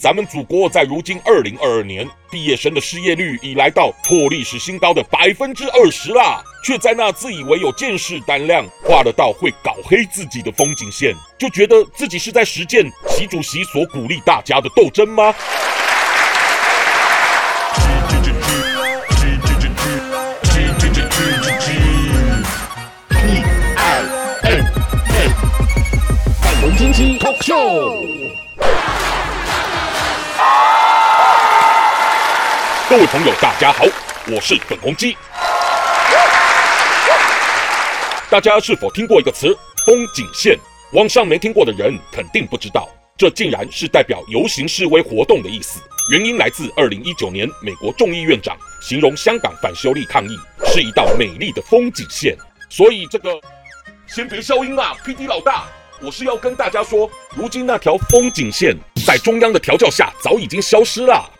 咱们祖国在如今二零二二年，毕业生的失业率已来到破历史新高的百分之二十啦，却在那自以为有见识胆量，画得到会搞黑自己的风景线，就觉得自己是在实践习主席所鼓励大家的斗争吗？各位朋友，大家好，我是粉红鸡。大家是否听过一个词“风景线”？网上没听过的人肯定不知道，这竟然是代表游行示威活动的意思。原因来自2019年美国众议院长形容香港反修例抗议是一道美丽的风景线。所以这个，先别消音啦，PD 老大，我是要跟大家说，如今那条风景线在中央的调教下早已经消失了。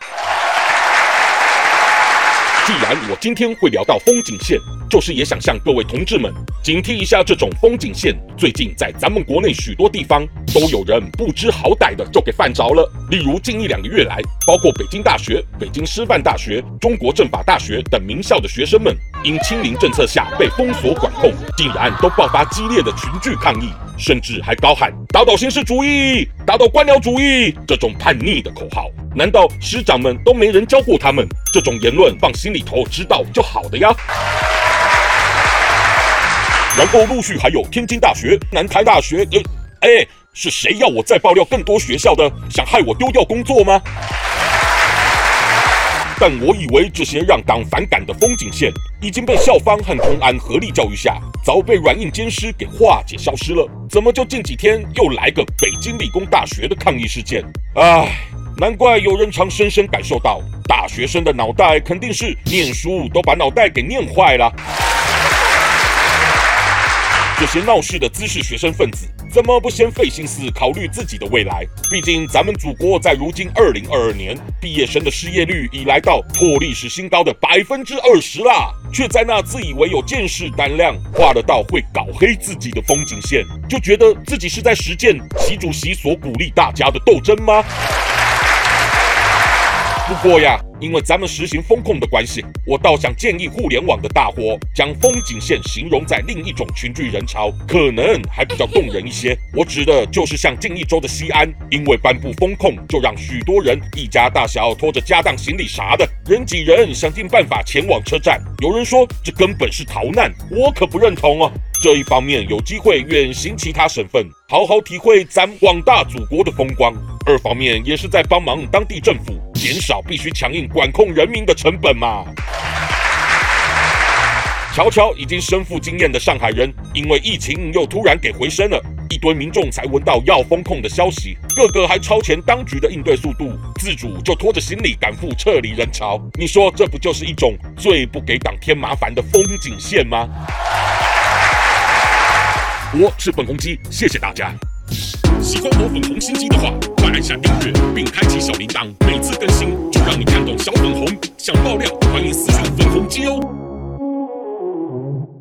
既然我今天会聊到风景线，就是也想向各位同志们警惕一下这种风景线。最近在咱们国内许多地方都有人不知好歹的就给犯着了。例如近一两个月来，包括北京大学、北京师范大学、中国政法大学等名校的学生们，因清零政策下被封锁管控，竟然都爆发激烈的群聚抗议，甚至还高喊“打倒形式主义，打倒官僚主义”这种叛逆的口号。难道师长们都没人教过他们？这种言论放心里头知道就好的呀。然后陆续还有天津大学、南开大学，呃，哎，是谁要我再爆料更多学校的？想害我丢掉工作吗？但我以为这些让党反感的风景线已经被校方和公安合力教育下，早被软硬兼施给化解消失了。怎么就近几天又来个北京理工大学的抗议事件？唉。难怪有人常深深感受到，大学生的脑袋肯定是念书都把脑袋给念坏了。这些闹事的姿势学生分子，怎么不先费心思考虑自己的未来？毕竟咱们祖国在如今二零二二年，毕业生的失业率已来到破历史新高的百分之二十啦，却在那自以为有见识胆量，画得到会搞黑自己的风景线，就觉得自己是在实践习主席所鼓励大家的斗争吗？不过呀，因为咱们实行风控的关系，我倒想建议互联网的大伙将风景线形容在另一种群聚人潮，可能还比较动人一些。我指的就是像近一周的西安，因为颁布风控，就让许多人一家大小拖着家当行李啥的，人挤人，想尽办法前往车站。有人说这根本是逃难，我可不认同哦。这一方面有机会远行其他省份，好好体会咱广大祖国的风光；二方面也是在帮忙当地政府。减少必须强硬管控人民的成本嘛。瞧瞧，已经身负经验的上海人，因为疫情又突然给回升了，一堆民众才闻到要封控的消息，个个还超前当局的应对速度，自主就拖着行李赶赴撤离人潮。你说这不就是一种最不给党添麻烦的风景线吗？我是本公鸡，谢谢大家。喜欢我粉红心机的话，快按下订阅并开启小铃铛，每次更新就让你看懂小粉红。想爆料，欢迎私信粉红机哦。